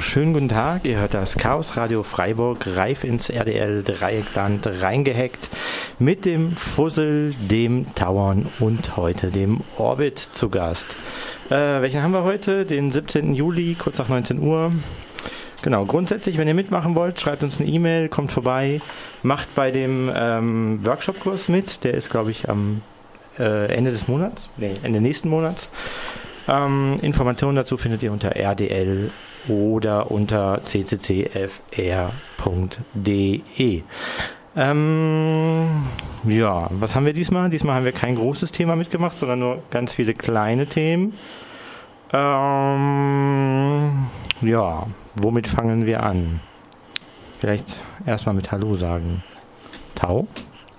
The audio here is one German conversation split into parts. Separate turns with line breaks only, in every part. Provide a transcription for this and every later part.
schönen guten Tag. Ihr hört das Chaos Radio Freiburg reif ins RDL Dreieckland reingehackt mit dem Fussel, dem Tauern und heute dem Orbit zu Gast. Äh, welchen haben wir heute? Den 17. Juli, kurz nach 19 Uhr. Genau, grundsätzlich, wenn ihr mitmachen wollt, schreibt uns eine E-Mail, kommt vorbei, macht bei dem ähm, Workshop-Kurs mit. Der ist, glaube ich, am äh, Ende des Monats, nee, Ende nächsten Monats. Ähm, Informationen dazu findet ihr unter RDL oder unter cccfr.de. Ähm, ja, was haben wir diesmal? Diesmal haben wir kein großes Thema mitgemacht, sondern nur ganz viele kleine Themen. Ähm, ja, womit fangen wir an? Vielleicht erstmal mit Hallo sagen. Tau?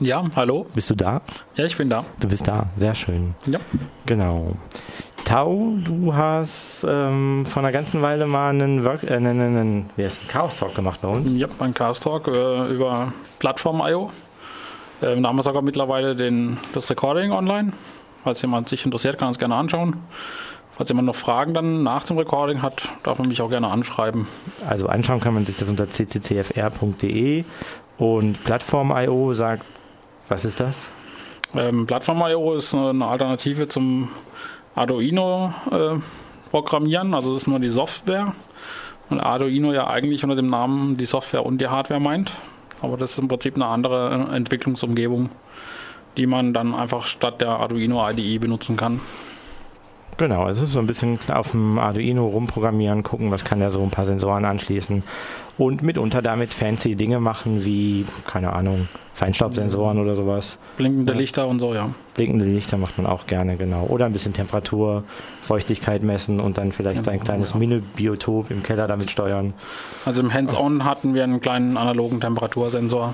Ja, hallo.
Bist du da?
Ja, ich bin da.
Du bist da, sehr schön.
Ja.
Genau. Tau, du hast ähm, vor einer ganzen Weile mal einen, Work, äh, einen, einen, heißt, Chaos Talk gemacht bei uns.
Ja, ein Chaos Talk äh, über Plattform.io. Äh, da haben wir sogar mittlerweile den, das Recording online. Falls jemand sich interessiert, kann es gerne anschauen. Falls jemand noch Fragen dann nach dem Recording hat, darf man mich auch gerne anschreiben.
Also anschauen kann man sich das unter cccfr.de und Plattform.io sagt, was ist das?
Ähm, Plattform.io ist eine Alternative zum Arduino äh, programmieren, also das ist nur die Software. Und Arduino ja eigentlich unter dem Namen die Software und die Hardware meint. Aber das ist im Prinzip eine andere Entwicklungsumgebung, die man dann einfach statt der Arduino IDE benutzen kann.
Genau, also so ein bisschen auf dem Arduino rumprogrammieren, gucken, was kann der so ein paar Sensoren anschließen und mitunter damit fancy Dinge machen, wie, keine Ahnung, Feinstaubsensoren oder sowas.
Blinkende Lichter und so, ja.
Blinkende Lichter macht man auch gerne, genau. Oder ein bisschen Temperatur, Feuchtigkeit messen und dann vielleicht sein kleines ja. Mini-Biotop im Keller damit steuern.
Also im Hands-On hatten wir einen kleinen analogen Temperatursensor.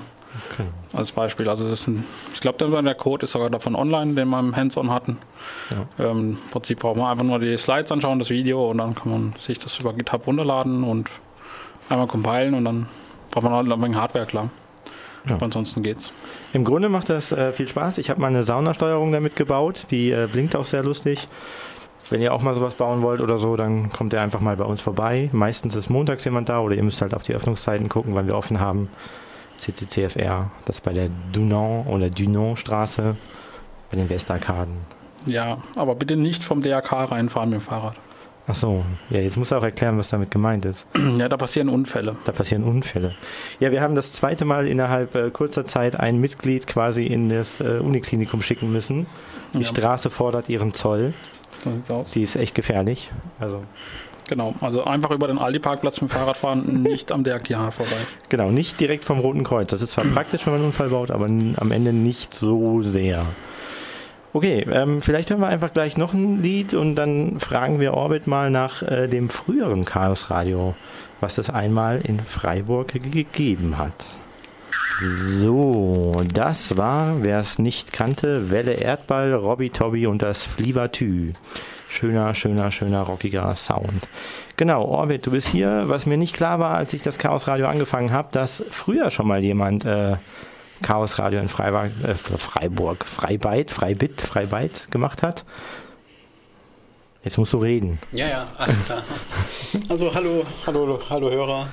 Okay. Als Beispiel. Also das ist ein, ich glaube, der Code ist sogar davon online, den wir im Hands-on hatten. Ja. Ähm, Im Prinzip braucht man einfach nur die Slides anschauen, das Video und dann kann man sich das über GitHub runterladen und einmal compilen und dann braucht man halt ein wenig Hardware, klar. Ja. Aber ansonsten geht's.
Im Grunde macht das äh, viel Spaß. Ich habe mal eine Saunasteuerung damit gebaut, die äh, blinkt auch sehr lustig. Wenn ihr auch mal sowas bauen wollt oder so, dann kommt ihr einfach mal bei uns vorbei. Meistens ist montags jemand da oder ihr müsst halt auf die Öffnungszeiten gucken, wann wir offen haben. CCCFR, das bei der Dunant oder Dunant Straße bei den Westarkaden.
Ja, aber bitte nicht vom DRK reinfahren mit dem Fahrrad.
Ach so, ja, jetzt muss er auch erklären, was damit gemeint ist.
Ja, da passieren Unfälle.
Da passieren Unfälle. Ja, wir haben das zweite Mal innerhalb äh, kurzer Zeit ein Mitglied quasi in das äh, Uniklinikum schicken müssen. Die ja. Straße fordert ihren Zoll. So sieht's aus. Die ist echt gefährlich. Also
Genau, also einfach über den Aldi-Parkplatz mit dem Fahrrad fahren, nicht am DRKH vorbei.
Genau, nicht direkt vom Roten Kreuz. Das ist zwar praktisch, wenn man einen Unfall baut, aber am Ende nicht so sehr. Okay, ähm, vielleicht hören wir einfach gleich noch ein Lied und dann fragen wir Orbit mal nach äh, dem früheren Chaos Radio, was es einmal in Freiburg gegeben hat. So, das war, wer es nicht kannte, Welle Erdball, Robby Tobby und das Flivatü. Schöner, schöner, schöner, rockiger Sound. Genau, Orbit, du bist hier. Was mir nicht klar war, als ich das Chaos Radio angefangen habe, dass früher schon mal jemand äh, Chaos Radio in Freiburg, äh, Freiburg, Freibeit, Freibit, Freibeit gemacht hat. Jetzt musst du reden.
Ja, ja, alles klar. Also hallo, hallo, hallo Hörer.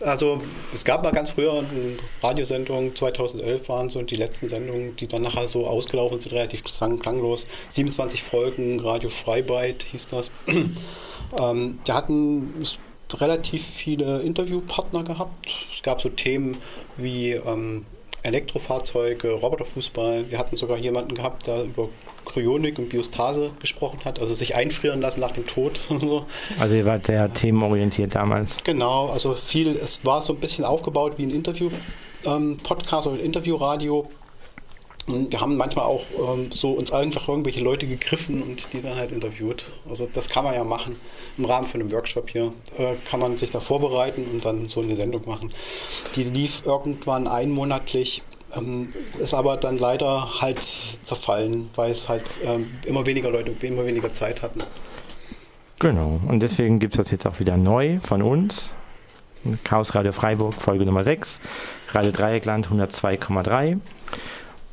Also es gab mal ganz früher eine Radiosendung, 2011 waren so die letzten Sendungen, die dann nachher so ausgelaufen sind, relativ klanglos. 27 Folgen, Radio Freibeit hieß das. ähm, die hatten relativ viele Interviewpartner gehabt. Es gab so Themen wie ähm, Elektrofahrzeuge, Roboterfußball. Wir hatten sogar jemanden gehabt, der über Kryonik und Biostase gesprochen hat, also sich einfrieren lassen nach dem Tod und so.
Also ihr wart sehr themenorientiert damals.
Genau, also viel, es war so ein bisschen aufgebaut wie ein Interview-Podcast ähm, oder ein Interviewradio. Und wir haben manchmal auch ähm, so uns einfach irgendwelche Leute gegriffen und die dann halt interviewt. Also das kann man ja machen im Rahmen von einem Workshop hier. Äh, kann man sich da vorbereiten und dann so eine Sendung machen. Die lief irgendwann einmonatlich ähm, ist aber dann leider halt zerfallen, weil es halt ähm, immer weniger Leute, immer weniger Zeit hatten.
Genau, und deswegen gibt es das jetzt auch wieder neu von uns. Chaos Radio Freiburg, Folge Nummer 6, Radio Dreieckland 102,3.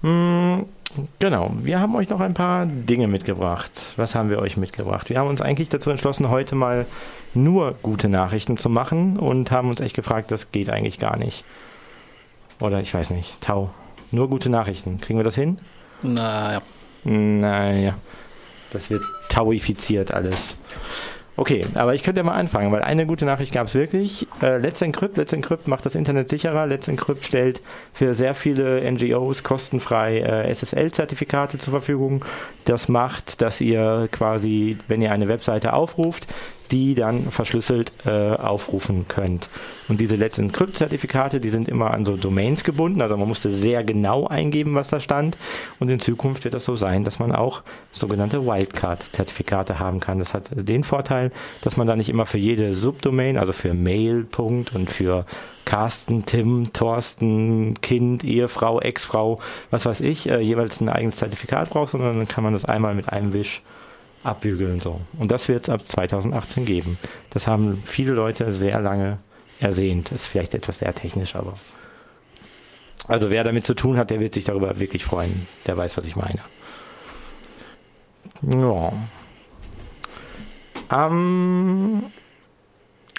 Hm, Genau, wir haben euch noch ein paar Dinge mitgebracht. Was haben wir euch mitgebracht? Wir haben uns eigentlich dazu entschlossen, heute mal nur gute Nachrichten zu machen und haben uns echt gefragt, das geht eigentlich gar nicht. Oder ich weiß nicht, Tau. Nur gute Nachrichten. Kriegen wir das hin?
Naja.
Naja. Das wird tauifiziert alles. Okay, aber ich könnte ja mal anfangen, weil eine gute Nachricht gab es wirklich. Äh, Let's Encrypt, Let's Encrypt macht das Internet sicherer. Let's Encrypt stellt für sehr viele NGOs kostenfrei äh, SSL-Zertifikate zur Verfügung. Das macht, dass ihr quasi, wenn ihr eine Webseite aufruft, die dann verschlüsselt äh, aufrufen könnt. Und diese letzten Encrypt-Zertifikate, die sind immer an so Domains gebunden, also man musste sehr genau eingeben, was da stand. Und in Zukunft wird das so sein, dass man auch sogenannte Wildcard-Zertifikate haben kann. Das hat den Vorteil, dass man da nicht immer für jede Subdomain, also für Mail, und für Carsten, Tim, Thorsten, Kind, Ehefrau, Ex-Frau, was weiß ich, äh, jeweils ein eigenes Zertifikat braucht, sondern dann kann man das einmal mit einem Wisch abbügeln. So. Und das wird es ab 2018 geben. Das haben viele Leute sehr lange ersehnt. Ist vielleicht etwas sehr technisch, aber. Also wer damit zu tun hat, der wird sich darüber wirklich freuen. Der weiß, was ich meine. Ja. Ähm,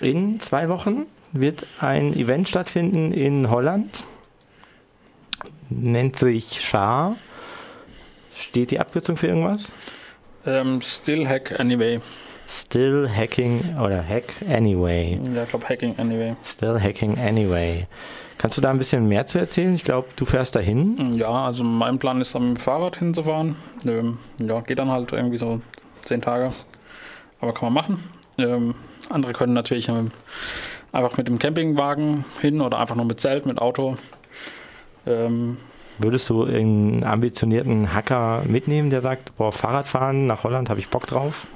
in zwei Wochen wird ein Event stattfinden in Holland. Nennt sich SHA. Steht die Abkürzung für irgendwas?
Ähm, still Hack Anyway.
Still Hacking oder Hack Anyway.
Ja, ich glaube Hacking Anyway.
Still Hacking Anyway. Kannst du da ein bisschen mehr zu erzählen? Ich glaube, du fährst dahin.
Ja, also mein Plan ist, am Fahrrad hinzufahren. Ähm, ja, geht dann halt irgendwie so zehn Tage. Aber kann man machen. Ähm, andere können natürlich ähm, einfach mit dem Campingwagen hin oder einfach nur mit Zelt, mit Auto.
Ähm, Würdest du einen ambitionierten Hacker mitnehmen, der sagt, boah, Fahrradfahren nach Holland habe ich Bock drauf?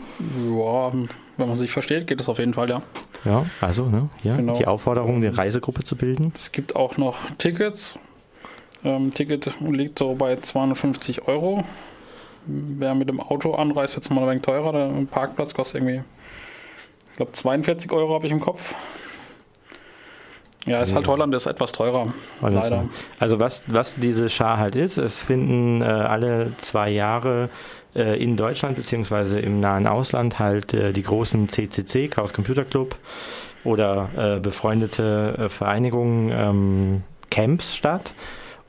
Ja, wenn man sich versteht, geht es auf jeden Fall, ja.
Ja, also ne, ja, genau. die Aufforderung, eine Reisegruppe zu bilden.
Es gibt auch noch Tickets. Ähm, Ticket liegt so bei 250 Euro. Wer mit dem Auto anreist, wird es mal ein wenig teurer. Der Parkplatz kostet irgendwie, ich glaube, 42 Euro habe ich im Kopf. Ja, ist halt Holland ist etwas teurer,
Alles leider. Also was, was diese Schar halt ist, es finden äh, alle zwei Jahre äh, in Deutschland beziehungsweise im nahen Ausland halt äh, die großen CCC, Chaos Computer Club oder äh, befreundete äh, Vereinigungen ähm, Camps statt.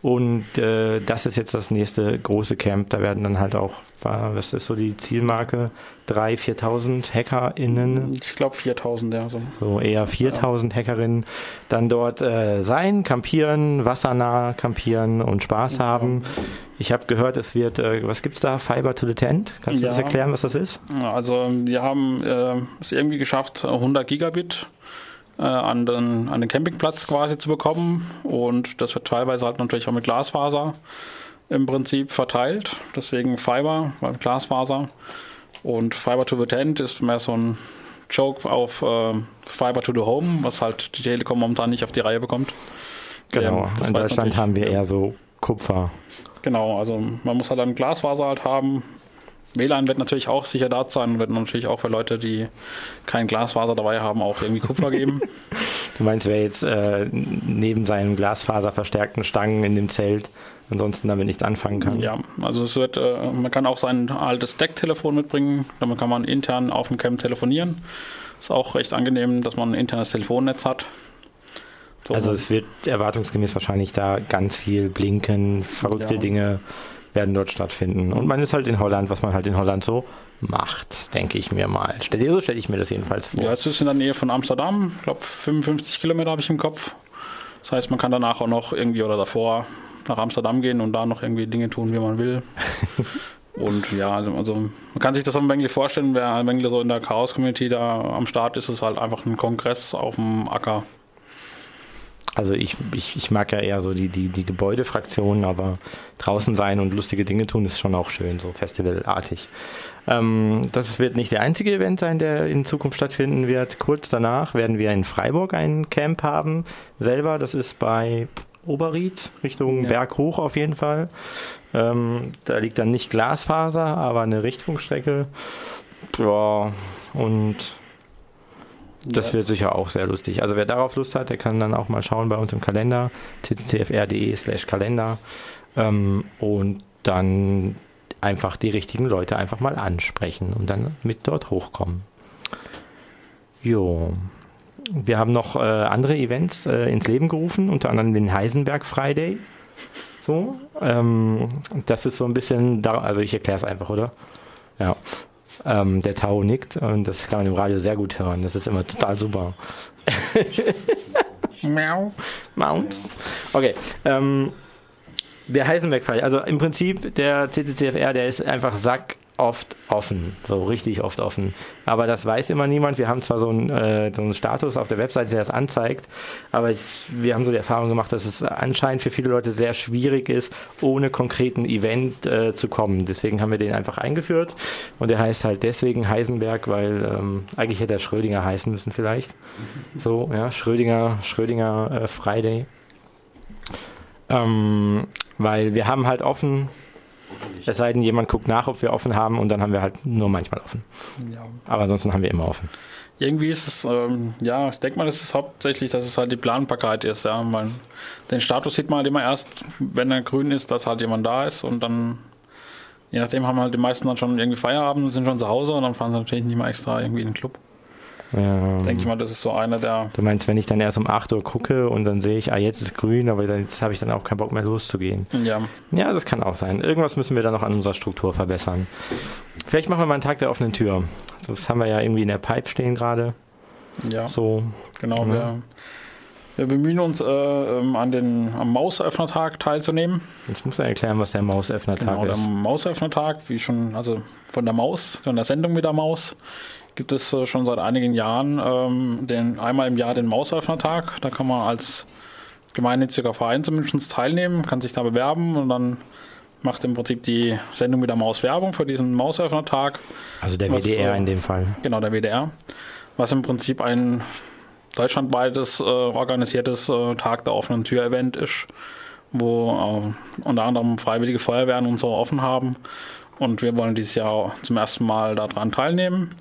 Und äh, das ist jetzt das nächste große Camp. Da werden dann halt auch, was ist so die Zielmarke? 3.000, 4.000 HackerInnen?
Ich glaube 4.000, ja.
So. so eher 4.000 ja. Hackerinnen dann dort äh, sein, campieren, wassernah campieren und Spaß ja. haben. Ich habe gehört, es wird, äh, was gibt's da? Fiber to the Tent? Kannst du ja. das erklären, was das ist?
Also wir haben äh, es irgendwie geschafft, 100 Gigabit äh, an, den, an den Campingplatz quasi zu bekommen. Und das wird teilweise halt natürlich auch mit Glasfaser im Prinzip verteilt. Deswegen Fiber, Glasfaser. Und Fiber to the Tent ist mehr so ein Joke auf äh, Fiber to the Home, was halt die Telekom momentan nicht auf die Reihe bekommt.
Genau, ähm, in Deutschland haben wir eher so Kupfer.
Genau, also man muss halt dann Glasfaser halt haben, WLAN wird natürlich auch sicher da sein und wird natürlich auch für Leute, die kein Glasfaser dabei haben, auch irgendwie Kupfer geben.
du meinst, wer jetzt äh, neben seinen Glasfaserverstärkten Stangen in dem Zelt ansonsten damit nichts anfangen kann?
Ja, also es wird, äh, man kann auch sein altes Stack-Telefon mitbringen, damit kann man intern auf dem Camp telefonieren. Ist auch recht angenehm, dass man ein internes Telefonnetz hat.
So. Also es wird erwartungsgemäß wahrscheinlich da ganz viel blinken, verrückte ja. Dinge werden dort stattfinden. Und man ist halt in Holland, was man halt in Holland so macht, denke ich mir mal. Stell, so stelle ich mir das jedenfalls vor.
Ja, es ist in der Nähe von Amsterdam. Ich glaube, 55 Kilometer habe ich im Kopf. Das heißt, man kann danach auch noch irgendwie oder davor nach Amsterdam gehen und da noch irgendwie Dinge tun, wie man will. und ja, also, also man kann sich das ein wenig vorstellen, wer ein wenig so in der Chaos-Community da am Start ist, ist halt einfach ein Kongress auf dem Acker.
Also ich, ich, ich mag ja eher so die, die, die Gebäudefraktionen, aber draußen sein und lustige Dinge tun ist schon auch schön, so festivalartig. Ähm, das wird nicht der einzige Event sein, der in Zukunft stattfinden wird. Kurz danach werden wir in Freiburg ein Camp haben. Selber, das ist bei Oberried, Richtung ja. Berg hoch auf jeden Fall. Ähm, da liegt dann nicht Glasfaser, aber eine Richtfunkstrecke. Ja, und das wird sicher auch sehr lustig. Also wer darauf Lust hat, der kann dann auch mal schauen bei uns im Kalender, tccfr.de slash Kalender. Ähm, und dann einfach die richtigen Leute einfach mal ansprechen und dann mit dort hochkommen. Jo. Wir haben noch äh, andere Events äh, ins Leben gerufen, unter anderem den Heisenberg Friday. So, ähm, das ist so ein bisschen, da, also ich erkläre es einfach, oder? Ja. Ähm, der Tau nickt und das kann man im Radio sehr gut hören. Das ist immer total super. Miau. Mounts. Okay. Ähm, der Heisenberg-Fall, also im Prinzip der CCCFR, der ist einfach sack oft offen, so richtig oft offen. Aber das weiß immer niemand. Wir haben zwar so einen, äh, so einen Status auf der Webseite, der das anzeigt, aber ich, wir haben so die Erfahrung gemacht, dass es anscheinend für viele Leute sehr schwierig ist, ohne konkreten Event äh, zu kommen. Deswegen haben wir den einfach eingeführt und der heißt halt deswegen Heisenberg, weil ähm, eigentlich hätte er Schrödinger heißen müssen vielleicht. So, ja, Schrödinger, Schrödinger äh, Friday. Ähm, weil wir haben halt offen es sei denn, jemand guckt nach, ob wir offen haben und dann haben wir halt nur manchmal offen. Ja. Aber ansonsten haben wir immer offen.
Irgendwie ist es, ähm, ja, ich denke mal, das ist hauptsächlich, dass es halt die Planbarkeit ist, ja. Weil den Status sieht man halt immer erst, wenn er grün ist, dass halt jemand da ist und dann, je nachdem, haben halt die meisten dann schon irgendwie Feierabend, sind schon zu Hause und dann fahren sie natürlich nicht mehr extra irgendwie in den Club. Ja. Denke ich mal, das ist so einer der.
Du meinst, wenn ich dann erst um 8 Uhr gucke und dann sehe ich, ah, jetzt ist grün, aber jetzt habe ich dann auch keinen Bock mehr loszugehen. Ja. Ja, das kann auch sein. Irgendwas müssen wir da noch an unserer Struktur verbessern. Vielleicht machen wir mal einen Tag der offenen Tür. Das haben wir ja irgendwie in der Pipe stehen gerade.
Ja. So. Genau, ja. wir, wir bemühen uns, äh, ähm, an den, am Mausöffnertag teilzunehmen.
Jetzt muss er erklären, was der Mausöffnertag genau, ist.
Der Mausöffnertag, wie schon, also von der Maus, von der Sendung mit der Maus, gibt es äh, schon seit einigen Jahren ähm, den, einmal im Jahr den Mausöffnertag. Da kann man als gemeinnütziger Verein zumindest teilnehmen, kann sich da bewerben und dann macht im Prinzip die Sendung mit der Maus Werbung für diesen Mausöffnertag.
Also der WDR was, äh, in dem Fall.
Genau, der WDR. Was im Prinzip ein deutschlandweites äh, organisiertes äh, Tag der offenen Tür-Event ist, wo äh, unter anderem Freiwillige Feuerwehren und so offen haben. Und wir wollen dieses Jahr zum ersten Mal daran teilnehmen.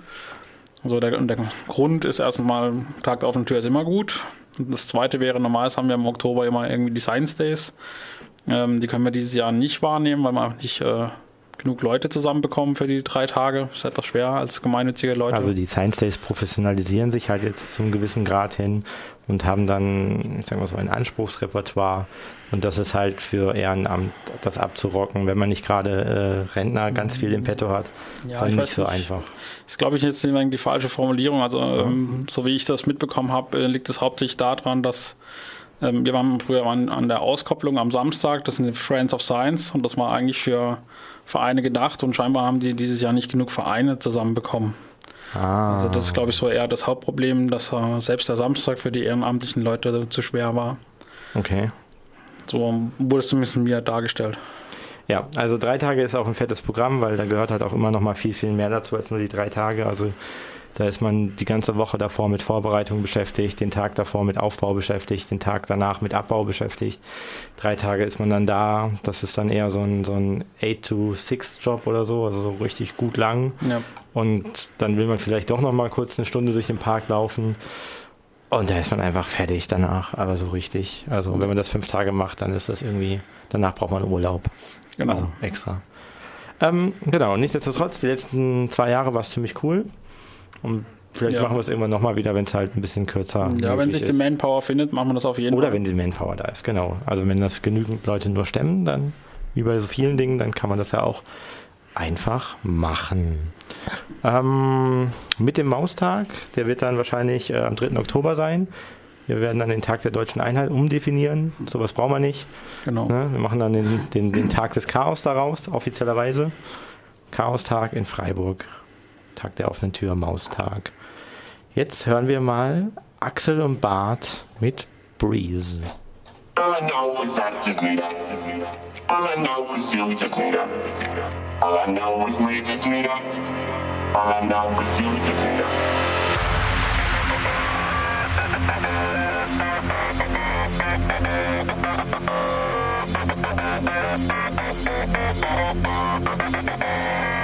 Also der, der Grund ist erstmal, Tag der offenen Tür ist immer gut. Und das zweite wäre, normalerweise haben wir im Oktober immer irgendwie die Days. Ähm, die können wir dieses Jahr nicht wahrnehmen, weil wir nicht äh, genug Leute zusammenbekommen für die drei Tage. Ist etwas schwer als gemeinnützige Leute.
Also die Science Days professionalisieren sich halt jetzt zu einem gewissen Grad hin und haben dann, ich sag mal so, ein Anspruchsrepertoire. Und das ist halt für Ehrenamt das abzurocken, wenn man nicht gerade äh, Rentner ganz viel im Petto hat. Ja, dann nicht so nicht. einfach.
Das ist, glaube ich, jetzt die falsche Formulierung. Also, ja. ähm, so wie ich das mitbekommen habe, äh, liegt es hauptsächlich daran, dass wir waren früher an, an der Auskopplung am Samstag, das sind die Friends of Science und das war eigentlich für Vereine gedacht und scheinbar haben die dieses Jahr nicht genug Vereine zusammenbekommen. Ah. Also das ist, glaube ich, so eher das Hauptproblem, dass uh, selbst der Samstag für die ehrenamtlichen Leute zu schwer war.
Okay.
So wurde es zumindest mir dargestellt.
Ja, also drei Tage ist auch ein fettes Programm, weil da gehört halt auch immer noch mal viel, viel mehr dazu als nur die drei Tage. Also da ist man die ganze Woche davor mit Vorbereitung beschäftigt, den Tag davor mit Aufbau beschäftigt, den Tag danach mit Abbau beschäftigt. Drei Tage ist man dann da. Das ist dann eher so ein, so ein 8-to-6-Job oder so, also so richtig gut lang. Ja. Und dann will man vielleicht doch noch mal kurz eine Stunde durch den Park laufen. Und da ist man einfach fertig danach, aber so richtig. Also wenn man das fünf Tage macht, dann ist das irgendwie, danach braucht man Urlaub. Genau. Also extra. Ähm, genau, nichtsdestotrotz, die letzten zwei Jahre war es ziemlich cool. Und vielleicht ja. machen wir es irgendwann nochmal wieder, wenn es halt ein bisschen kürzer
ist. Ja, wenn sich die Manpower findet, machen wir das auf jeden
Oder Fall. Oder wenn die Manpower da ist, genau. Also wenn das genügend Leute nur stemmen, dann, wie bei so vielen Dingen, dann kann man das ja auch einfach machen. Ähm, mit dem Maustag, der wird dann wahrscheinlich äh, am 3. Oktober sein. Wir werden dann den Tag der deutschen Einheit umdefinieren. Sowas brauchen wir nicht. Genau. Ne? Wir machen dann den, den, den Tag des Chaos daraus, offiziellerweise. Chaostag in Freiburg. Tag der offenen Tür, Maustag. Jetzt hören wir mal Axel und Bart mit Breeze. All I know is active meter. All I know is you just meter. All I know is we just meter. All I know is you just meter. Thank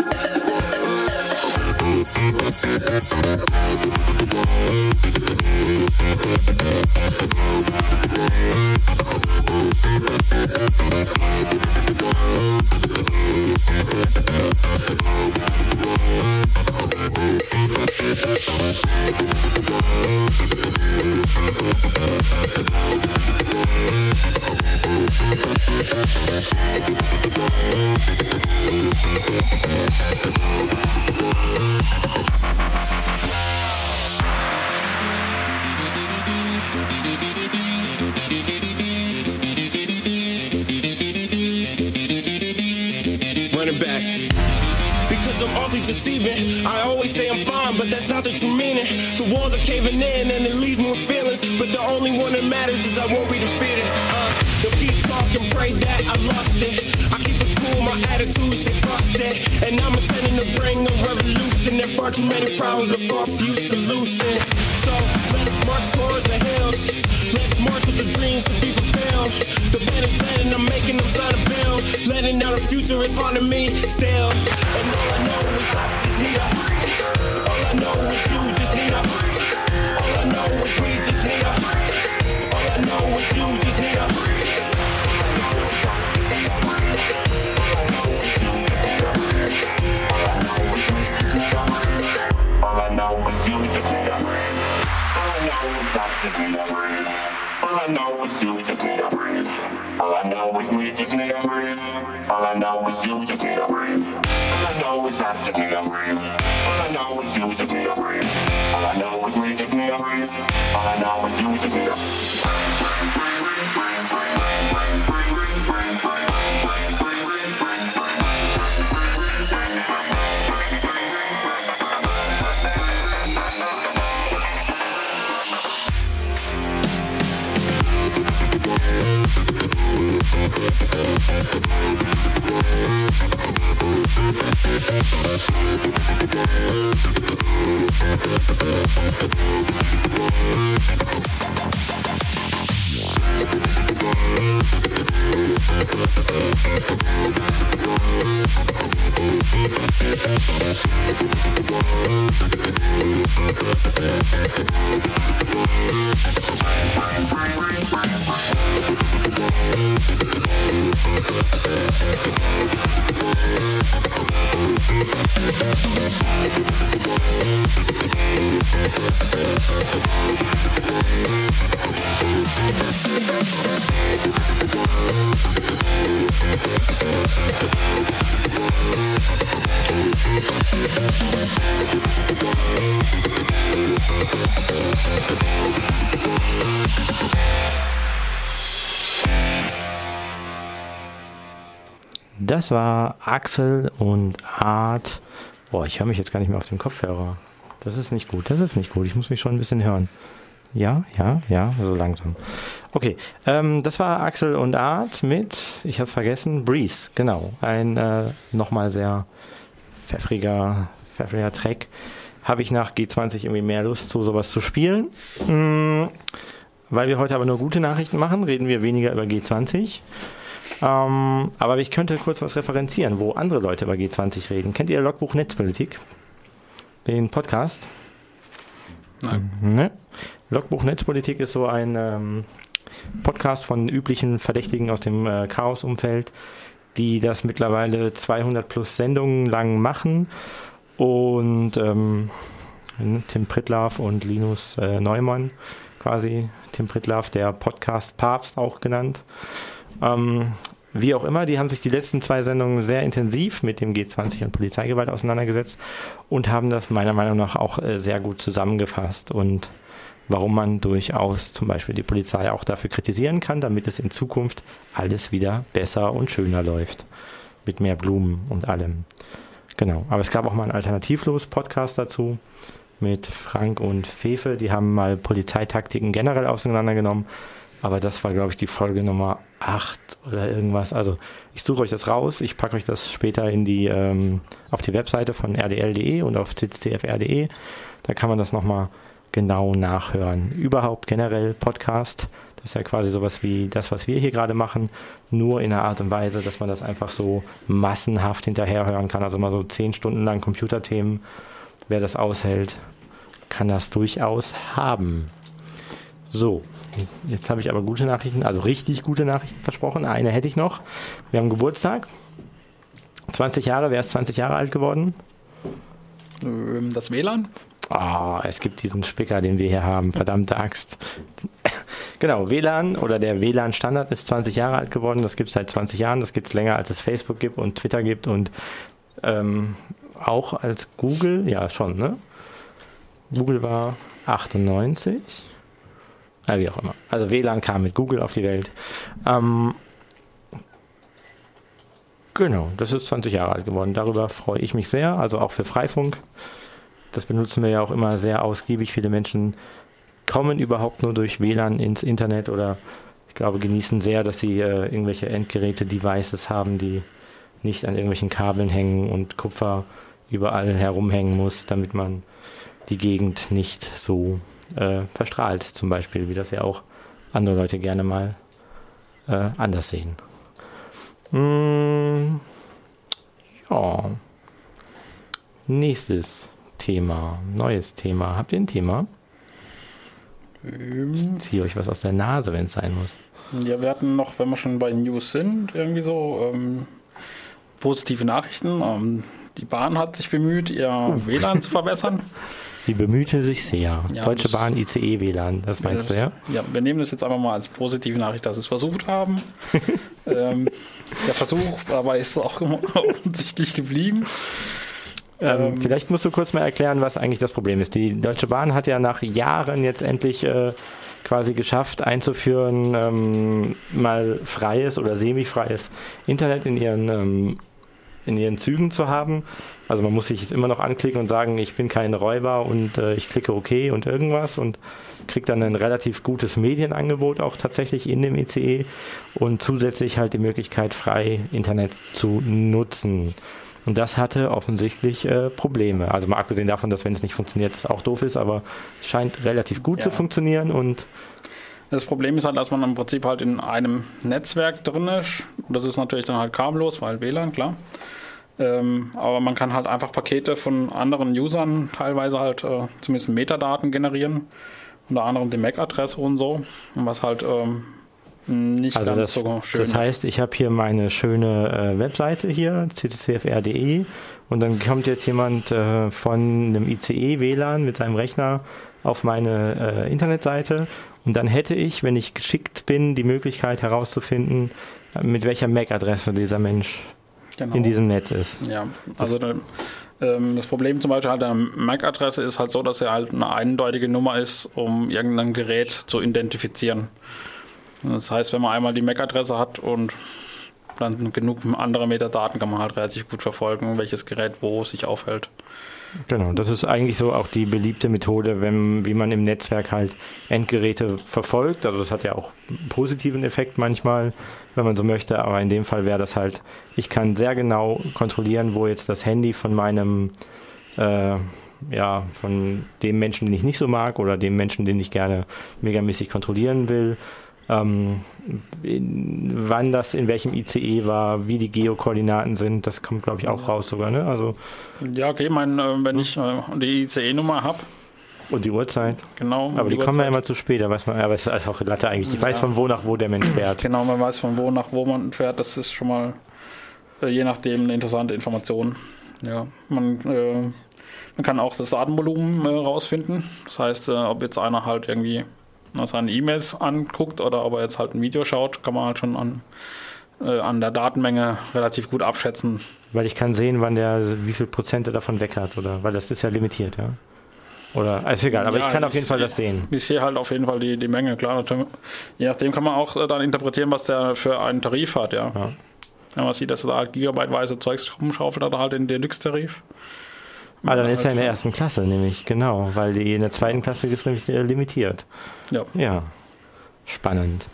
I'm
running back. Deceiving. I always say I'm fine, but that's not the true meaning. The walls are caving in and it leaves me with feelings. But the only one that matters is I won't be defeated. Uh, they'll keep talking, pray that I lost it. I keep it cool, my attitude stay frosted. And I'm intending to bring a revolution. There far too many problems, but far few solutions. So let's march towards the hills. Let's march with the dreams to be fulfilled. The band is bad and I'm making them sign a bill. Letting down the future is haunting me still. And all I know is I just need a. All I know is you just need a. All I know is we just need a. All I know is you just need a. All I know is you just need a. All I know is I just need a. All I know is you just need a breathe. All I know is we just need a breathe. All I know is you just need a breathe. All I know is I just need a breathe. All I know is you just need a breathe. All I know is we just need a breathe. All I know is you just need a We'll Thank
Das war Axel und Art. Boah, ich höre mich jetzt gar nicht mehr auf den Kopfhörer. Das ist nicht gut, das ist nicht gut. Ich muss mich schon ein bisschen hören. Ja, ja, ja, so langsam. Okay, ähm, das war Axel und Art mit, ich hab's vergessen, Breeze, genau. Ein äh, nochmal sehr pfeffriger, pfeffriger Track. Habe ich nach G20 irgendwie mehr Lust, so sowas zu spielen. Mm, weil wir heute aber nur gute Nachrichten machen, reden wir weniger über G20. Ähm, aber ich könnte kurz was referenzieren, wo andere Leute über G20 reden. Kennt ihr Logbuch Netzpolitik? Den Podcast?
Nein.
Ne? Logbuch Netzpolitik ist so ein ähm, Podcast von üblichen Verdächtigen aus dem äh, Chaos-Umfeld, die das mittlerweile 200 plus Sendungen lang machen. Und ähm, Tim Pritlaff und Linus äh, Neumann quasi. Tim Pritlaff, der Podcast-Papst auch genannt. Ähm, wie auch immer, die haben sich die letzten zwei Sendungen sehr intensiv mit dem G20 und Polizeigewalt auseinandergesetzt und haben das meiner Meinung nach auch äh, sehr gut zusammengefasst und warum man durchaus zum Beispiel die Polizei auch dafür kritisieren kann, damit es in Zukunft alles wieder besser und schöner läuft. Mit mehr Blumen und allem. Genau. Aber es gab auch mal einen Alternativlos-Podcast dazu mit Frank und Fefe. Die haben mal Polizeitaktiken generell auseinandergenommen. Aber das war, glaube ich, die Folge Nummer 8 oder irgendwas. Also ich suche euch das raus. Ich packe euch das später in die, ähm, auf die Webseite von rdl.de und auf ccfr.de. Da kann man das nochmal genau nachhören. Überhaupt generell Podcast. Das ist ja quasi sowas wie das, was wir hier gerade machen, nur in einer Art und Weise, dass man das einfach so massenhaft hinterherhören kann. Also mal so zehn Stunden lang Computerthemen. Wer das aushält, kann das durchaus haben. So, jetzt habe ich aber gute Nachrichten, also richtig gute Nachrichten versprochen. Eine hätte ich noch. Wir haben Geburtstag. 20 Jahre, wer ist 20 Jahre alt geworden?
Ähm, das WLAN?
Ah, oh, es gibt diesen Spicker, den wir hier haben. Verdammte Axt. genau, WLAN oder der WLAN-Standard ist 20 Jahre alt geworden. Das gibt es seit 20 Jahren. Das gibt es länger, als es Facebook gibt und Twitter gibt und ähm, auch als Google. Ja, schon, ne? Google war 98. Ja, wie auch immer. Also WLAN kam mit Google auf die Welt. Ähm, genau, das ist 20 Jahre alt geworden. Darüber freue ich mich sehr. Also auch für Freifunk. Das benutzen wir ja auch immer sehr ausgiebig. Viele Menschen kommen überhaupt nur durch WLAN ins Internet oder ich glaube genießen sehr, dass sie äh, irgendwelche Endgeräte, Devices haben, die nicht an irgendwelchen Kabeln hängen und Kupfer überall herumhängen muss, damit man die Gegend nicht so äh, verstrahlt, zum Beispiel, wie das ja auch andere Leute gerne mal äh, anders sehen. Mm, ja. Nächstes Thema, neues Thema. Habt ihr ein Thema?
Ähm.
Ich ziehe euch was aus der Nase, wenn es sein muss.
Ja, wir hatten noch, wenn wir schon bei News sind, irgendwie so ähm, positive Nachrichten. Ähm, die Bahn hat sich bemüht, ihr uh. WLAN zu verbessern.
Sie bemühte sich sehr. Ja, Deutsche Bahn, ICE, WLAN, das meinst das, du, ja?
Ja, wir nehmen das jetzt einfach mal als positive Nachricht, dass sie es versucht haben. ähm, der Versuch dabei ist auch offensichtlich geblieben.
Ähm, ähm, vielleicht musst du kurz mal erklären, was eigentlich das Problem ist. Die Deutsche Bahn hat ja nach Jahren jetzt endlich äh, quasi geschafft, einzuführen, ähm, mal freies oder semifreies Internet in ihren, ähm, in ihren Zügen zu haben. Also man muss sich jetzt immer noch anklicken und sagen, ich bin kein Räuber und äh, ich klicke OK und irgendwas und kriegt dann ein relativ gutes Medienangebot auch tatsächlich in dem ICE und zusätzlich halt die Möglichkeit, frei Internet zu nutzen. Und das hatte offensichtlich äh, Probleme. Also mal abgesehen davon, dass wenn es nicht funktioniert, das auch doof ist, aber es scheint relativ gut ja. zu funktionieren und
das Problem ist halt, dass man im Prinzip halt in einem Netzwerk drin ist. Das ist natürlich dann halt kabellos, weil WLAN, klar. Ähm, aber man kann halt einfach Pakete von anderen Usern teilweise halt äh, zumindest Metadaten generieren. Unter anderem die MAC-Adresse und so. Was halt ähm, nicht
also ganz das, so schön. Das heißt, ich habe hier meine schöne äh, Webseite hier, ccfr.de und dann kommt jetzt jemand äh, von einem ICE-WLAN mit seinem Rechner auf meine äh, Internetseite und dann hätte ich, wenn ich geschickt bin, die Möglichkeit herauszufinden, mit welcher MAC-Adresse dieser Mensch genau. in diesem Netz ist.
Ja, also das, ähm, das Problem zum Beispiel halt der MAC-Adresse ist halt so, dass er halt eine eindeutige Nummer ist, um irgendein Gerät zu identifizieren. Das heißt, wenn man einmal die MAC-Adresse hat und dann genug andere Metadaten, kann man halt relativ gut verfolgen, welches Gerät wo sich aufhält.
Genau, das ist eigentlich so auch die beliebte Methode, wenn, wie man im Netzwerk halt Endgeräte verfolgt. Also das hat ja auch einen positiven Effekt manchmal, wenn man so möchte, aber in dem Fall wäre das halt, ich kann sehr genau kontrollieren, wo jetzt das Handy von meinem, äh, ja, von dem Menschen, den ich nicht so mag oder dem Menschen, den ich gerne megamäßig kontrollieren will, ähm, wann das in welchem ICE war, wie die Geokoordinaten sind, das kommt, glaube ich, auch raus sogar. Ne? Also,
ja, okay, mein, äh, wenn ich äh, die ICE-Nummer habe.
Und die Uhrzeit.
Genau.
Aber die, die kommen ja immer zu spät, da weiß man, aber es ist auch Latte eigentlich. Ich ja. weiß von wo nach wo der Mensch fährt.
Genau, man weiß von wo nach wo man fährt, das ist schon mal äh, je nachdem eine interessante Information. Ja, man, äh, man kann auch das Datenvolumen äh, rausfinden. Das heißt, äh, ob jetzt einer halt irgendwie seine E-Mails anguckt oder ob er jetzt halt ein Video schaut, kann man halt schon an, äh, an der Datenmenge relativ gut abschätzen.
Weil ich kann sehen, wann der, wie viel Prozent er davon weg hat, oder? Weil das ist ja limitiert, ja. Oder, ist egal, aber ja, ich kann auf jeden Fall das sehen.
Ich sehe halt auf jeden Fall die, die Menge, klar. Je nachdem kann man auch äh, dann interpretieren, was der für einen Tarif hat, ja. ja. Wenn man sieht, dass er da halt gigabyteweise Zeugs rumschaufelt, hat er halt den Deluxe-Tarif.
Ah, dann ist er in der ersten Klasse, nämlich, genau, weil die in der zweiten Klasse ist nämlich limitiert.
Ja.
Ja. Spannend.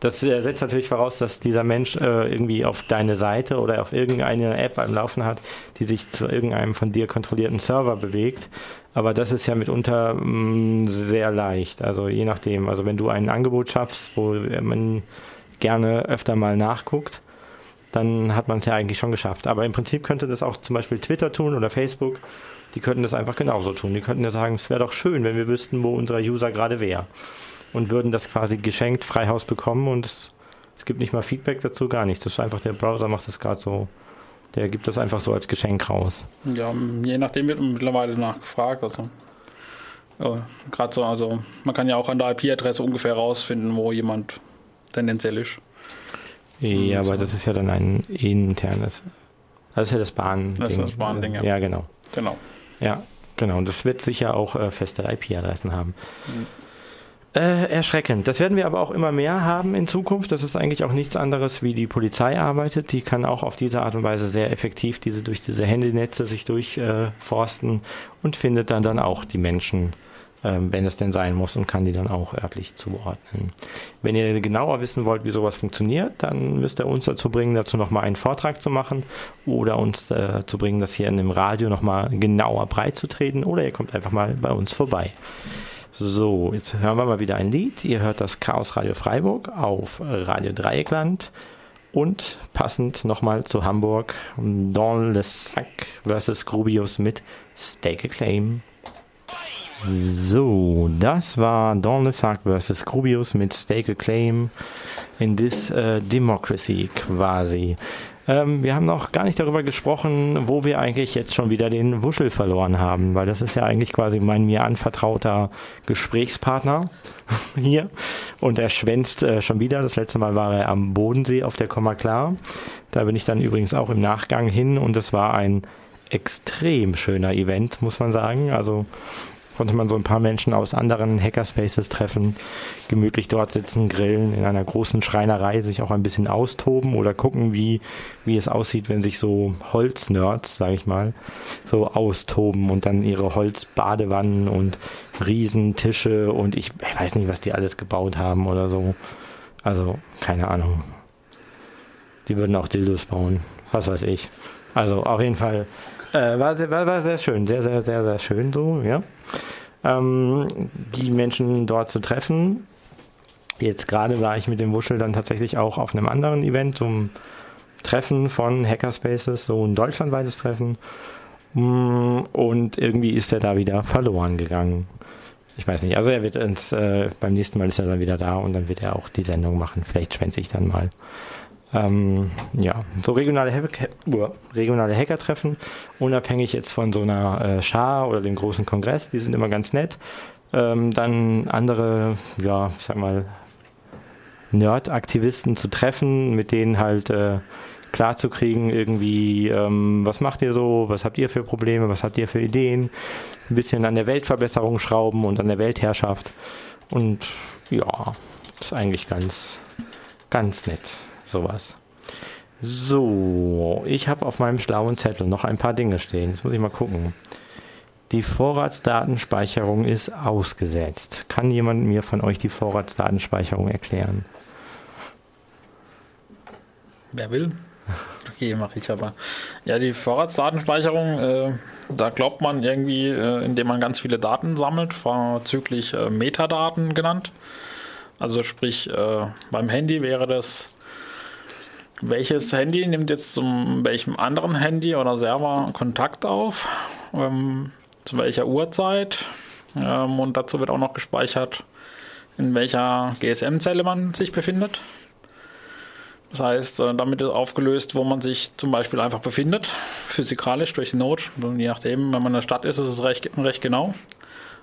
Das setzt natürlich voraus, dass dieser Mensch äh, irgendwie auf deine Seite oder auf irgendeine App am Laufen hat, die sich zu irgendeinem von dir kontrollierten Server bewegt. Aber das ist ja mitunter mh, mm, sehr leicht. Also je nachdem. Also wenn du ein Angebot schaffst, wo man gerne öfter mal nachguckt, dann hat man es ja eigentlich schon geschafft. Aber im Prinzip könnte das auch zum Beispiel Twitter tun oder Facebook. Die könnten das einfach genauso tun. Die könnten ja sagen, es wäre doch schön, wenn wir wüssten, wo unser User gerade wäre. Und würden das quasi geschenkt, Freihaus bekommen und es, es gibt nicht mal Feedback dazu, gar nichts. Das ist einfach, der Browser macht das gerade so. Der gibt das einfach so als Geschenk raus.
Ja, je nachdem wird mittlerweile nachgefragt. Also ja, gerade so, also man kann ja auch an der IP-Adresse ungefähr rausfinden, wo jemand tendenziell ist.
Ja, aber das ist ja dann ein internes. Das ist ja das Bahn.
Das ist das Bahn-Ding,
ja. Ja, genau.
Genau.
Ja, genau. Und das wird sicher auch äh, feste IP-Adressen haben. Mhm. Äh, erschreckend. Das werden wir aber auch immer mehr haben in Zukunft. Das ist eigentlich auch nichts anderes, wie die Polizei arbeitet. Die kann auch auf diese Art und Weise sehr effektiv diese durch diese Handynetze sich durchforsten äh, und findet dann dann auch die Menschen wenn es denn sein muss und kann die dann auch örtlich zuordnen. Wenn ihr genauer wissen wollt, wie sowas funktioniert, dann müsst ihr uns dazu bringen, dazu nochmal einen Vortrag zu machen oder uns äh, zu bringen, das hier in dem Radio nochmal genauer breit zu treten oder ihr kommt einfach mal bei uns vorbei. So, jetzt hören wir mal wieder ein Lied. Ihr hört das Chaos Radio Freiburg auf Radio Dreieckland und passend nochmal zu Hamburg Don Le Sac vs. Grubius mit Stake a Claim. So, das war Dawn Sack vs. Grubius mit Stake a Claim in this uh, Democracy quasi. Ähm, wir haben noch gar nicht darüber gesprochen, wo wir eigentlich jetzt schon wieder den Wuschel verloren haben, weil das ist ja eigentlich quasi mein mir anvertrauter Gesprächspartner hier und er schwänzt äh, schon wieder. Das letzte Mal war er am Bodensee auf der Komma klar. Da bin ich dann übrigens auch im Nachgang hin und es war ein extrem schöner Event, muss man sagen. Also konnte man so ein paar Menschen aus anderen Hackerspaces treffen, gemütlich dort sitzen, grillen, in einer großen Schreinerei sich auch ein bisschen austoben oder gucken, wie, wie es aussieht, wenn sich so Holznerds, sage ich mal, so austoben und dann ihre Holzbadewannen und Riesentische und ich, ich weiß nicht, was die alles gebaut haben oder so. Also, keine Ahnung. Die würden auch Dildos bauen. Was weiß ich. Also, auf jeden Fall äh, war, sehr, war, war sehr schön, sehr, sehr, sehr, sehr schön so, ja. Ähm, die Menschen dort zu treffen. Jetzt gerade war ich mit dem Wuschel dann tatsächlich auch auf einem anderen Event, zum Treffen von Hackerspaces, so ein deutschlandweites Treffen. Mm, und irgendwie ist er da wieder verloren gegangen. Ich weiß nicht. Also er wird uns, äh, beim nächsten Mal ist er dann wieder da und dann wird er auch die Sendung machen. Vielleicht schwänze ich dann mal. Ähm, ja, so regionale, Hacker, regionale Hacker-Treffen, unabhängig jetzt von so einer äh, Schar oder dem großen Kongress, die sind immer ganz nett. Ähm, dann andere, ja, ich sag mal, Nerd-Aktivisten zu treffen, mit denen halt äh, klar zu kriegen, irgendwie, ähm, was macht ihr so, was habt ihr für Probleme, was habt ihr für Ideen, ein bisschen an der Weltverbesserung schrauben und an der Weltherrschaft. Und ja, ist eigentlich ganz, ganz nett sowas. So, ich habe auf meinem schlauen Zettel noch ein paar Dinge stehen. Jetzt muss ich mal gucken. Die Vorratsdatenspeicherung ist ausgesetzt. Kann jemand mir von euch die Vorratsdatenspeicherung erklären?
Wer will? Okay, mache ich aber. Ja, die Vorratsdatenspeicherung, äh, da glaubt man irgendwie, äh, indem man ganz viele Daten sammelt, vorzüglich äh, Metadaten genannt. Also sprich, äh, beim Handy wäre das welches Handy nimmt jetzt zum welchem anderen Handy oder Server Kontakt auf? Ähm, zu welcher Uhrzeit? Ähm, und dazu wird auch noch gespeichert, in welcher GSM-Zelle man sich befindet. Das heißt, äh, damit ist aufgelöst, wo man sich zum Beispiel einfach befindet, physikalisch durch die Not. Je nachdem, wenn man in der Stadt ist, ist es recht, recht genau.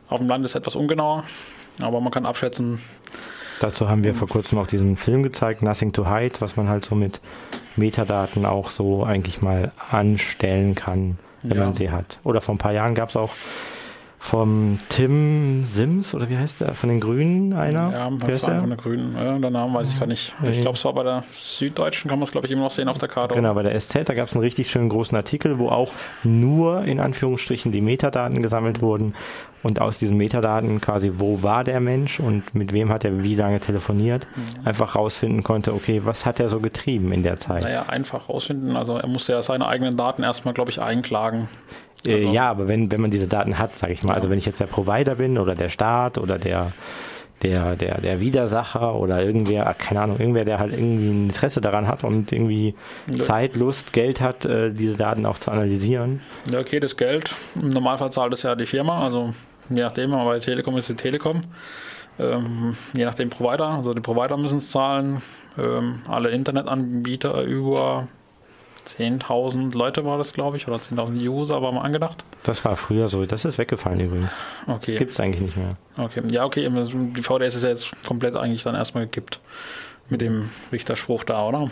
Auf dem Land ist es etwas ungenauer, aber man kann abschätzen,
Dazu haben wir vor kurzem auch diesen Film gezeigt, Nothing to Hide, was man halt so mit Metadaten auch so eigentlich mal anstellen kann, wenn ja. man sie hat. Oder vor ein paar Jahren gab es auch vom Tim Sims oder wie heißt der? Von den Grünen einer?
Ja, was war von den Grünen. Ja, der Name weiß ich gar nicht. Ich glaube, es war bei der Süddeutschen, kann man es glaube ich immer noch sehen auf der Karte.
Genau, bei der SZ, da gab es einen richtig schönen großen Artikel, wo auch nur in Anführungsstrichen die Metadaten gesammelt wurden und aus diesen Metadaten quasi, wo war der Mensch und mit wem hat er wie lange telefoniert, mhm. einfach rausfinden konnte, okay, was hat er so getrieben in der Zeit?
Naja, einfach rausfinden. Also er musste ja seine eigenen Daten erstmal, glaube ich, einklagen.
Äh, also. ja, aber wenn, wenn man diese Daten hat, sage ich mal, also ja. also wenn ich jetzt der Provider bin oder der Staat oder der der, der, der Widersacher oder irgendwer, keine Ahnung, irgendwer, der halt irgendwie ein Interesse daran hat und irgendwie ja. Zeit, Lust, Geld hat, äh, diese Daten auch zu analysieren.
Ja, okay, das Geld. Im Normalfall zahlt es ja die Firma, also je nachdem, aber bei Telekom ist die Telekom. Ähm, je nachdem Provider, also die Provider müssen es zahlen. Ähm, alle Internetanbieter über 10.000 Leute war das, glaube ich, oder 10.000 User war mal angedacht.
Das war früher so, das ist weggefallen übrigens.
Okay.
Das gibt es eigentlich nicht mehr.
Okay, ja, okay, die VDS ist ja jetzt komplett eigentlich dann erstmal gekippt mit dem Richterspruch da, oder?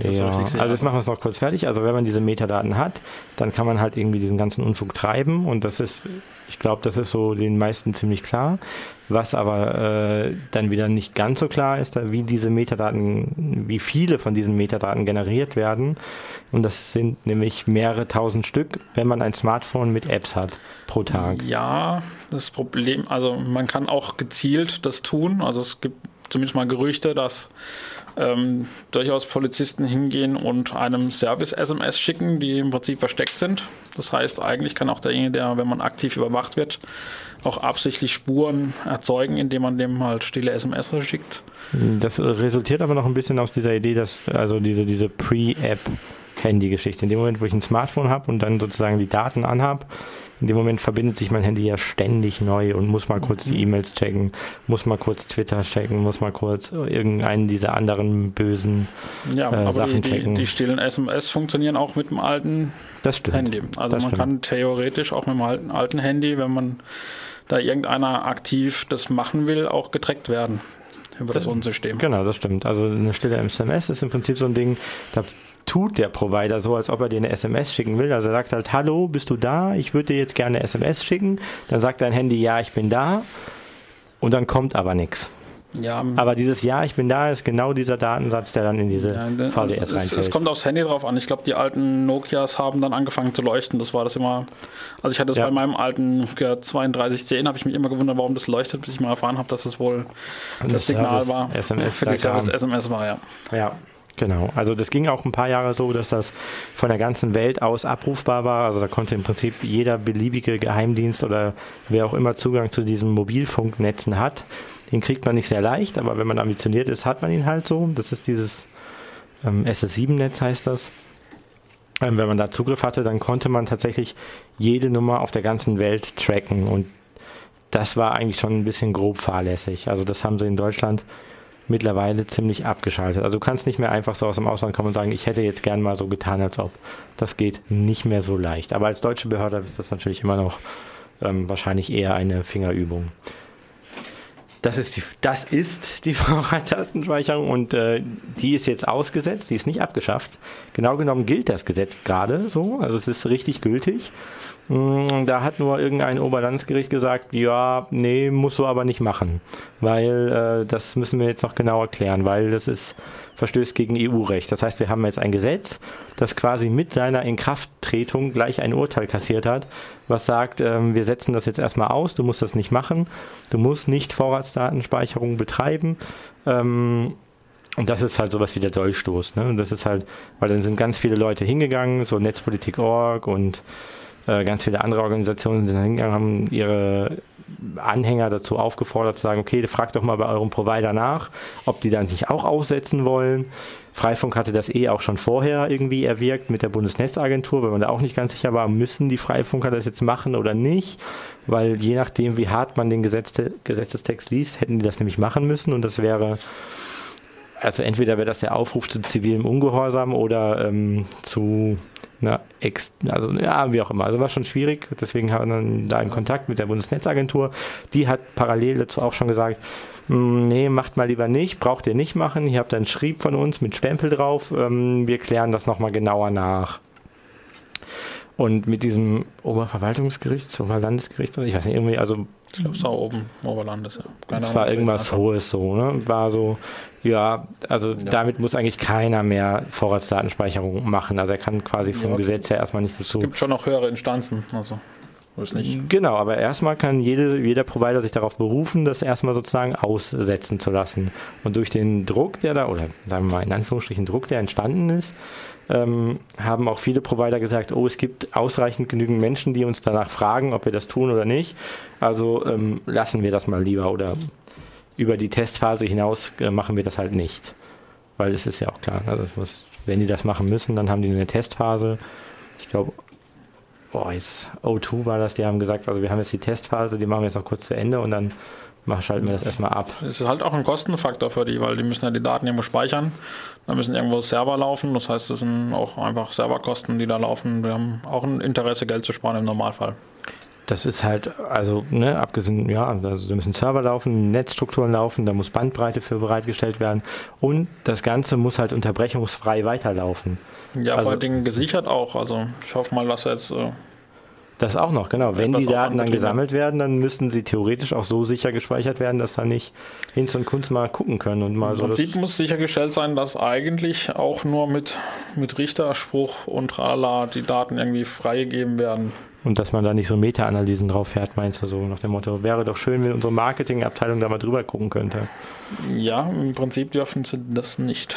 Das ja, also jetzt machen wir es noch kurz fertig. Also wenn man diese Metadaten hat, dann kann man halt irgendwie diesen ganzen Unfug treiben und das ist, ich glaube, das ist so den meisten ziemlich klar. Was aber äh, dann wieder nicht ganz so klar ist, wie diese Metadaten, wie viele von diesen Metadaten generiert werden. Und das sind nämlich mehrere tausend Stück, wenn man ein Smartphone mit Apps hat pro Tag.
Ja, das Problem, also man kann auch gezielt das tun. Also es gibt zumindest mal Gerüchte, dass ähm, durchaus Polizisten hingehen und einem Service-SMS schicken, die im Prinzip versteckt sind. Das heißt, eigentlich kann auch derjenige, der, wenn man aktiv überwacht wird, auch absichtlich Spuren erzeugen, indem man dem halt stille SMS schickt.
Das resultiert aber noch ein bisschen aus dieser Idee, dass also diese, diese Pre-App Handy-Geschichte. In dem Moment, wo ich ein Smartphone habe und dann sozusagen die Daten anhab, in dem Moment verbindet sich mein Handy ja ständig neu und muss mal kurz die mhm. E-Mails checken, muss mal kurz Twitter checken, muss mal kurz irgendeinen dieser anderen bösen ja, äh, Sachen
die,
checken.
Die, die stillen SMS funktionieren auch mit dem alten Handy. Also das man stimmt. kann theoretisch auch mit dem alten, alten Handy, wenn man da irgendeiner aktiv das machen will, auch getrackt werden über das, das Unsystem.
Genau, das stimmt. Also eine stille SMS ist im Prinzip so ein Ding, da tut der Provider so, als ob er dir eine SMS schicken will. Also er sagt halt, hallo, bist du da? Ich würde dir jetzt gerne eine SMS schicken. Dann sagt dein Handy, ja, ich bin da. Und dann kommt aber nichts. Ja, aber dieses Ja, ich bin da, ist genau dieser Datensatz, der dann in diese ja, VDS reinfällt.
Es, kommt aufs Handy drauf an. Ich glaube, die alten Nokias haben dann angefangen zu leuchten. Das war das immer. Also ich hatte das ja. bei meinem alten Nokia 3210, habe ich mich immer gewundert, warum das leuchtet, bis ich mal erfahren habe, dass es wohl das, das Signal war.
SMS
für die Service SMS war, ja.
Ja, Genau, also das ging auch ein paar Jahre so, dass das von der ganzen Welt aus abrufbar war. Also da konnte im Prinzip jeder beliebige Geheimdienst oder wer auch immer Zugang zu diesen Mobilfunknetzen hat. Den kriegt man nicht sehr leicht, aber wenn man ambitioniert ist, hat man ihn halt so. Das ist dieses ähm, SS7-Netz heißt das. Ähm, wenn man da Zugriff hatte, dann konnte man tatsächlich jede Nummer auf der ganzen Welt tracken und das war eigentlich schon ein bisschen grob fahrlässig. Also das haben sie in Deutschland mittlerweile ziemlich abgeschaltet. Also du kannst nicht mehr einfach so aus dem Ausland kommen und sagen, ich hätte jetzt gern mal so getan, als ob. Das geht nicht mehr so leicht. Aber als deutsche Behörde ist das natürlich immer noch ähm, wahrscheinlich eher eine Fingerübung. Das ist die, das ist die Vorrattastenspeicherung und äh, die ist jetzt ausgesetzt, die ist nicht abgeschafft. Genau genommen gilt das Gesetz gerade so, also es ist richtig gültig. Mm, da hat nur irgendein Oberlandesgericht gesagt, ja, nee, muss so aber nicht machen, weil äh, das müssen wir jetzt noch genau erklären, weil das ist verstößt gegen EU-Recht. Das heißt, wir haben jetzt ein Gesetz, das quasi mit seiner Inkrafttretung gleich ein Urteil kassiert hat, was sagt, ähm, wir setzen das jetzt erstmal aus, du musst das nicht machen, du musst nicht Vorratsdatenspeicherung betreiben. Ähm, und das ist halt sowas wie der Dolchstoß. Ne? Und das ist halt, weil dann sind ganz viele Leute hingegangen, so Netzpolitik.org und äh, ganz viele andere Organisationen sind hingegangen, haben ihre Anhänger dazu aufgefordert zu sagen, okay, fragt doch mal bei eurem Provider nach, ob die dann nicht auch aussetzen wollen. Freifunk hatte das eh auch schon vorher irgendwie erwirkt mit der Bundesnetzagentur, weil man da auch nicht ganz sicher war, müssen die Freifunker das jetzt machen oder nicht, weil je nachdem, wie hart man den Gesetzte, Gesetzestext liest, hätten die das nämlich machen müssen und das wäre also entweder wäre das der Aufruf zu zivilem Ungehorsam oder ähm, zu na, ex, also ja, wie auch immer. Also war schon schwierig. Deswegen haben wir da in Kontakt mit der Bundesnetzagentur. Die hat parallel dazu auch schon gesagt, hm, nee, macht mal lieber nicht, braucht ihr nicht machen. Ihr habt einen Schrieb von uns mit Stempel drauf. Ähm, wir klären das nochmal genauer nach. Und mit diesem Oberverwaltungsgericht, Oberlandesgericht, ich weiß nicht, irgendwie, also.
Ich glaube, es war oben, Oberlandes, ja.
Keine es war irgendwas Hohes so, ne? War so, ja, also ja. damit muss eigentlich keiner mehr Vorratsdatenspeicherung machen. Also er kann quasi vom ja, Gesetz her erstmal nicht dazu.
Es gibt schon noch höhere Instanzen, also.
Nicht. Genau, aber erstmal kann jede, jeder Provider sich darauf berufen, das erstmal sozusagen aussetzen zu lassen. Und durch den Druck, der da, oder sagen wir mal in Anführungsstrichen Druck, der entstanden ist, ähm, haben auch viele Provider gesagt, oh, es gibt ausreichend genügend Menschen, die uns danach fragen, ob wir das tun oder nicht. Also ähm, lassen wir das mal lieber oder über die Testphase hinaus äh, machen wir das halt nicht. Weil es ist ja auch klar, also muss, wenn die das machen müssen, dann haben die eine Testphase. Ich glaube, boah, jetzt O2 war das, die haben gesagt, also wir haben jetzt die Testphase, die machen wir jetzt noch kurz zu Ende und dann schalten wir das erstmal ab.
Es ist halt auch ein Kostenfaktor für die, weil die müssen ja die Daten irgendwo speichern. Da müssen irgendwo Server laufen. Das heißt, das sind auch einfach Serverkosten, die da laufen. Wir haben auch ein Interesse, Geld zu sparen im Normalfall.
Das ist halt, also, ne, abgesehen, ja, also da müssen Server laufen, Netzstrukturen laufen, da muss Bandbreite für bereitgestellt werden und das Ganze muss halt unterbrechungsfrei weiterlaufen.
Ja, also, vor allen Dingen gesichert auch. Also ich hoffe mal, dass jetzt äh,
das auch noch, genau. Wenn die Daten dann gesammelt werden, dann müssten sie theoretisch auch so sicher gespeichert werden, dass da nicht Hinz und Kunst mal gucken können und mal
Im
so.
Im Prinzip muss sichergestellt sein, dass eigentlich auch nur mit, mit Richterspruch und tralala die Daten irgendwie freigegeben werden.
Und dass man da nicht so Meta-Analysen drauf fährt, meinst du so nach dem Motto, wäre doch schön, wenn unsere Marketingabteilung da mal drüber gucken könnte.
Ja, im Prinzip dürfen sie das nicht.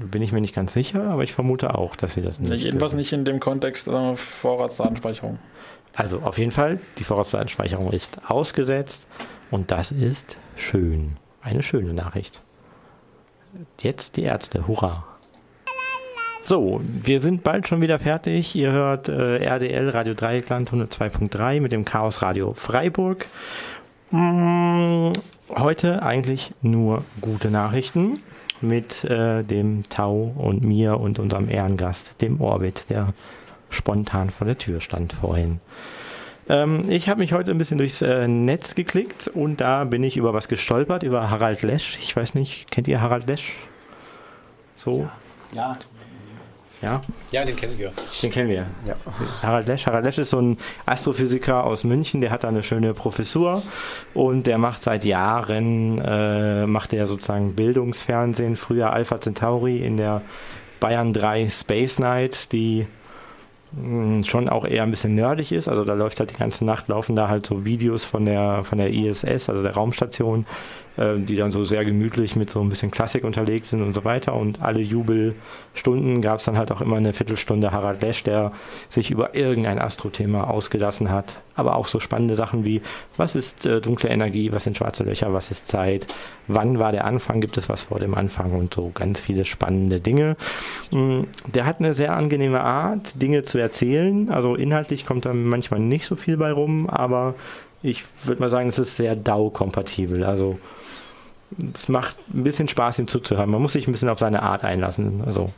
Bin ich mir nicht ganz sicher, aber ich vermute auch, dass sie das
nicht. Jedenfalls nicht in dem Kontext äh, Vorratsdatenspeicherung.
Also auf jeden Fall, die Vorratsdatenspeicherung ist ausgesetzt und das ist schön. Eine schöne Nachricht. Jetzt die Ärzte, hurra! So, wir sind bald schon wieder fertig. Ihr hört äh, RDL Radio Dreieckland 102.3 mit dem Chaos Radio Freiburg. Hm, heute eigentlich nur gute Nachrichten mit äh, dem Tau und mir und unserem Ehrengast, dem Orbit, der spontan vor der Tür stand vorhin. Ähm, ich habe mich heute ein bisschen durchs äh, Netz geklickt und da bin ich über was gestolpert, über Harald Lesch. Ich weiß nicht, kennt ihr Harald Lesch?
So? Ja. ja.
Ja?
Ja, den kennen wir.
Den kennen wir. Ja. Harald Lesch. Harald Lesch ist so ein Astrophysiker aus München, der hat da eine schöne Professur und der macht seit Jahren, äh, macht er sozusagen Bildungsfernsehen, früher Alpha Centauri in der Bayern 3 Space Night, die mh, mm, schon auch eher ein bisschen nerdig ist. Also da läuft halt die ganze Nacht, laufen da halt so Videos von der, von der ISS, also der Raumstation, äh, die dann so sehr gemütlich mit so ein bisschen Klassik unterlegt sind und so weiter. Und alle Jubelstunden gab es dann halt auch immer eine Viertelstunde Harald Lesch, der sich über irgendein Astrothema ausgelassen hat. Aber auch so spannende Sachen wie, was ist äh, dunkle Energie, was sind schwarze Löcher, was ist Zeit, wann war der Anfang, gibt es was vor dem Anfang und so ganz viele spannende Dinge. Mm, der hat eine sehr angenehme Art, Dinge zu erzählen. Also inhaltlich kommt da manchmal nicht so viel bei rum, aber ich würde mal sagen, es ist sehr DAO-kompatibel. Also es macht ein bisschen Spaß, ihm zuzuhören. Man muss sich ein bisschen auf seine Art einlassen. Also.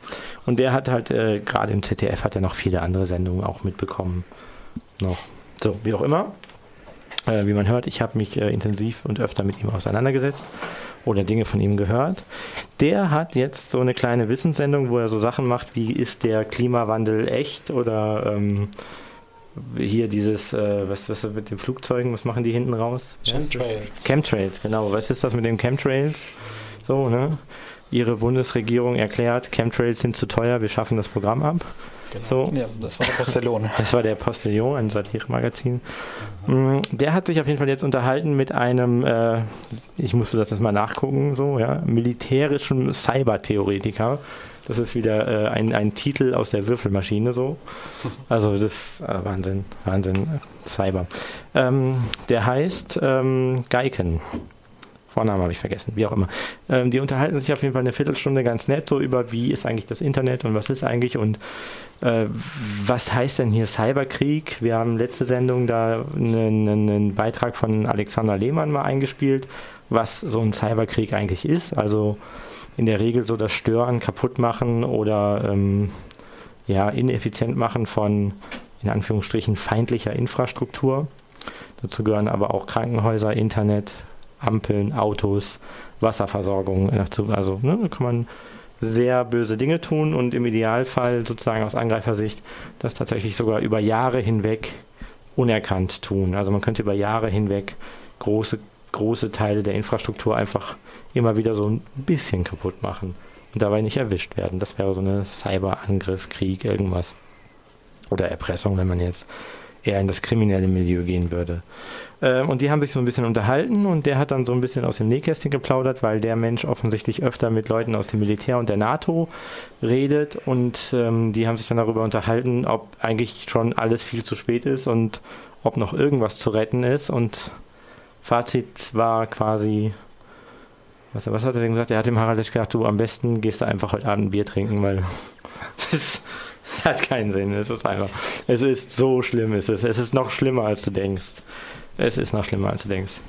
Und der hat halt, äh, gerade im ZDF hat er noch viele andere Sendungen auch mitbekommen. Noch. So, wie auch immer. Äh, wie man hört, ich habe mich äh, intensiv und öfter mit ihm auseinandergesetzt oder Dinge von ihm gehört. Der hat jetzt so eine kleine Wissenssendung, wo er so Sachen macht, wie ist der Klimawandel echt oder ähm, hier dieses, äh, was, was mit den Flugzeugen, was machen die hinten raus?
Chemtrails.
Chemtrails, genau. Was ist das mit den Chemtrails? So, ne? Ihre Bundesregierung erklärt, Chemtrails sind zu teuer, wir schaffen das Programm ab.
Genau. So. Ja, das war der Postillon.
Das war der Postillon, ein Satire-Magazin. Mhm. Der hat sich auf jeden Fall jetzt unterhalten mit einem, äh, ich musste das jetzt mal nachgucken, so, ja, militärischen Cybertheoretiker. Das ist wieder äh, ein, ein Titel aus der Würfelmaschine so. Also das ist äh, Wahnsinn, Wahnsinn, Cyber. Ähm, der heißt ähm, Geiken. Vornamen habe ich vergessen, wie auch immer. Ähm, die unterhalten sich auf jeden Fall eine Viertelstunde ganz nett so über, wie ist eigentlich das Internet und was ist eigentlich und äh, was heißt denn hier Cyberkrieg? Wir haben letzte Sendung da einen, einen Beitrag von Alexander Lehmann mal eingespielt, was so ein Cyberkrieg eigentlich ist. Also in der Regel so das Stören, kaputt machen oder ähm, ja, ineffizient machen von in Anführungsstrichen feindlicher Infrastruktur. Dazu gehören aber auch Krankenhäuser, Internet, Ampeln, Autos, Wasserversorgung. Also ne, da kann man sehr böse Dinge tun und im Idealfall sozusagen aus Angreifersicht das tatsächlich sogar über Jahre hinweg unerkannt tun. Also man könnte über Jahre hinweg große, große Teile der Infrastruktur einfach immer wieder so ein bisschen kaputt machen und dabei nicht erwischt werden. Das wäre so eine Cyberangriff, Krieg, irgendwas. Oder Erpressung, wenn man jetzt eher in das kriminelle Milieu gehen würde. Ähm, und die haben sich so ein bisschen unterhalten und der hat dann so ein bisschen aus dem Nähkästchen geplaudert, weil der Mensch offensichtlich öfter mit Leuten aus dem Militär und der NATO redet und ähm, die haben sich dann darüber unterhalten, ob eigentlich schon alles viel zu spät ist und ob noch irgendwas zu retten ist und Fazit war quasi, was, was hat er denn gesagt? Er hat dem Harald gesagt, du am besten gehst du einfach heute Abend ein Bier trinken, weil das, das hat keinen Sinn. Es ist einfach, es ist so schlimm, es ist, es ist noch schlimmer, als du denkst. Es ist noch schlimmer, als du denkst.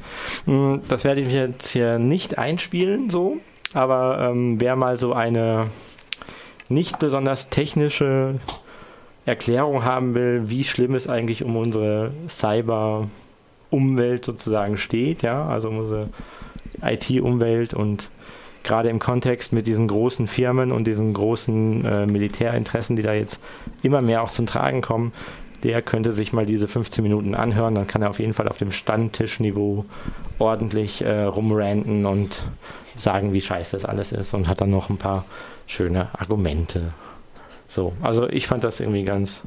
Hm, das werde ich jetzt hier nicht einspielen, so, aber ähm, wer mal so eine nicht besonders technische Erklärung haben will, wie schlimm es eigentlich um unsere Cyber-Umwelt sozusagen steht, ja, also unsere IT-Umwelt und gerade im Kontext mit diesen großen Firmen und diesen großen äh, Militärinteressen, die da jetzt immer mehr auch zum Tragen kommen, der könnte sich mal diese 15 Minuten anhören. Dann kann er auf jeden Fall auf dem Standtischniveau ordentlich äh, rumranten und sagen, wie scheiße das alles ist und hat dann noch ein paar schöne Argumente. So, also ich fand das irgendwie ganz.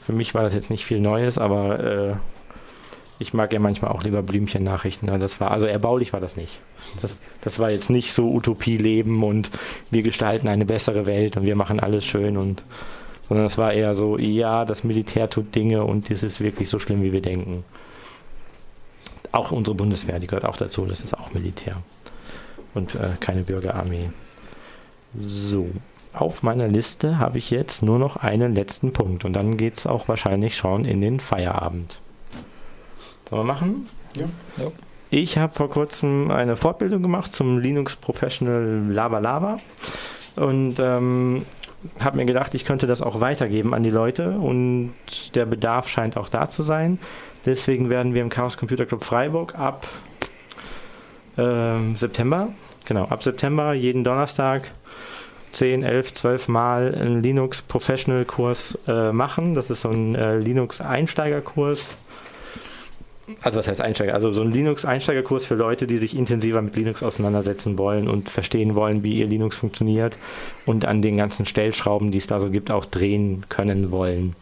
Für mich war das jetzt nicht viel Neues, aber äh, ich mag ja manchmal auch lieber Blümchen-Nachrichten. Das war, also erbaulich war das nicht. Das, das war jetzt nicht so Utopie-Leben und wir gestalten eine bessere Welt und wir machen alles schön und sondern es war eher so, ja, das Militär tut Dinge und das ist wirklich so schlimm, wie wir denken. Auch unsere Bundeswehr, die gehört auch dazu, das ist auch Militär und äh, keine Bürgerarmee. So, auf meiner Liste habe ich jetzt nur noch einen letzten Punkt und dann geht es auch wahrscheinlich schon in den Feierabend. Sollen wir machen?
Ja. ja.
Ich habe vor kurzem eine Fortbildung gemacht zum Linux Professional Lava Lava und ähm, habe mir gedacht, ich könnte das auch weitergeben an die Leute und der Bedarf scheint auch da zu sein. Deswegen werden wir im Chaos Computer Club Freiburg ab äh, September, genau, ab September jeden Donnerstag 10, 11, 12 Mal einen Linux Professional Kurs äh, machen. Das ist so ein äh, Linux Einsteigerkurs also was heißt Einsteiger? Also so ein Linux-Einsteigerkurs für Leute, die sich intensiver mit Linux auseinandersetzen wollen und verstehen wollen, wie ihr Linux funktioniert und an den ganzen Stellschrauben, die es da so gibt, auch drehen können wollen.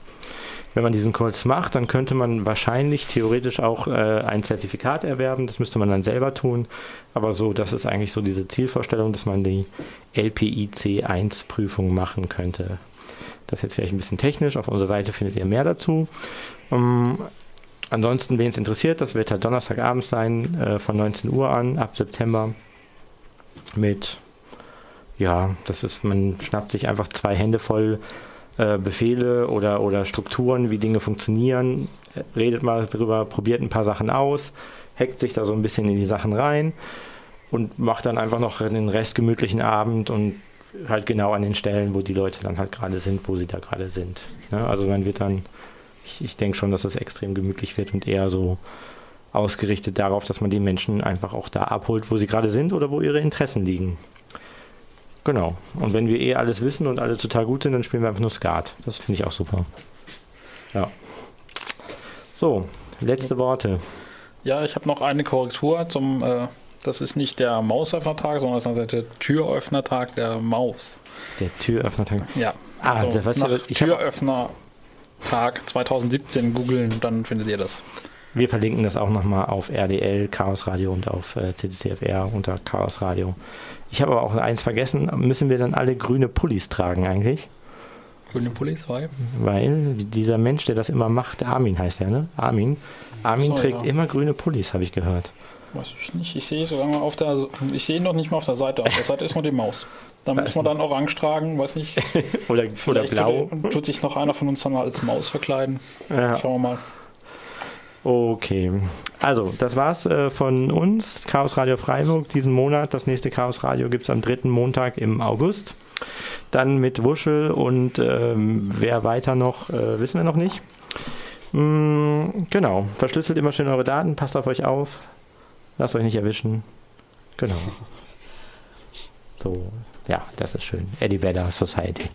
Wenn man diesen Kurs macht, dann könnte man wahrscheinlich theoretisch auch äh, ein Zertifikat erwerben. Das müsste man dann selber tun. Aber so, das ist eigentlich so diese Zielvorstellung, dass man die LPIC 1 Prüfung machen könnte. Das ist jetzt vielleicht ein bisschen technisch. Auf unserer Seite findet ihr mehr dazu. Um, ähm, Ansonsten, wen es interessiert, das wird halt Donnerstagabend sein, äh, von 19 Uhr an, ab September. Mit, ja, das ist, man schnappt sich einfach zwei Hände voll äh, Befehle oder, oder Strukturen, wie Dinge funktionieren, redet mal drüber, probiert ein paar Sachen aus, hackt sich da so ein bisschen in die Sachen rein und macht dann einfach noch den Rest gemütlichen Abend und halt genau an den Stellen, wo die Leute dann halt gerade sind, wo sie da gerade sind. Ja, also man wird dann ich, ich denke schon, dass es extrem gemütlich wird und eher so ausgerichtet darauf, dass man die Menschen einfach auch da abholt, wo sie gerade sind oder wo ihre Interessen liegen. Genau. Und wenn wir eh alles wissen und alle total gut sind, dann spielen wir einfach nur Skat. Das finde ich auch super. Ja. So, letzte Worte.
Ja, ich habe noch eine Korrektur zum. Äh, das ist nicht der Mausöffnertag, sondern das ist der Türöffnertag der Maus.
Der Türöffnertag?
Ja.
Ah, also
was nach Türöffner Tag 2017 googeln, dann findet ihr das.
Wir verlinken das auch nochmal auf RDL, Chaos Radio und auf äh, CCTFR unter Chaos Radio. Ich habe aber auch eins vergessen. Müssen wir dann alle grüne Pullis tragen eigentlich?
Grüne Pullis, weil?
Weil dieser Mensch, der das immer macht, Armin heißt er, ne? Armin. Armin so, trägt ja. immer grüne Pullis, habe ich gehört.
Weiß ich nicht. Ich sehe sogar auf der, ich sehe ihn noch nicht mal auf der Seite. Auf der Seite ist nur die Maus. Da muss man dann orange tragen, weiß nicht.
oder, oder blau.
Tut, tut, sich noch einer von uns dann mal als Maus verkleiden. Ja. Schauen wir mal.
Okay. Also, das war's äh, von uns. Chaos Radio Freiburg diesen Monat. Das nächste Chaos Radio gibt es am dritten Montag im August. Dann mit Wuschel und ähm, wer weiter noch, äh, wissen wir noch nicht. Mm, genau. Verschlüsselt immer schön eure Daten, passt auf euch auf. Lasst euch nicht erwischen. Genau. So, ja, das ist schön. Eddie Vedder Society.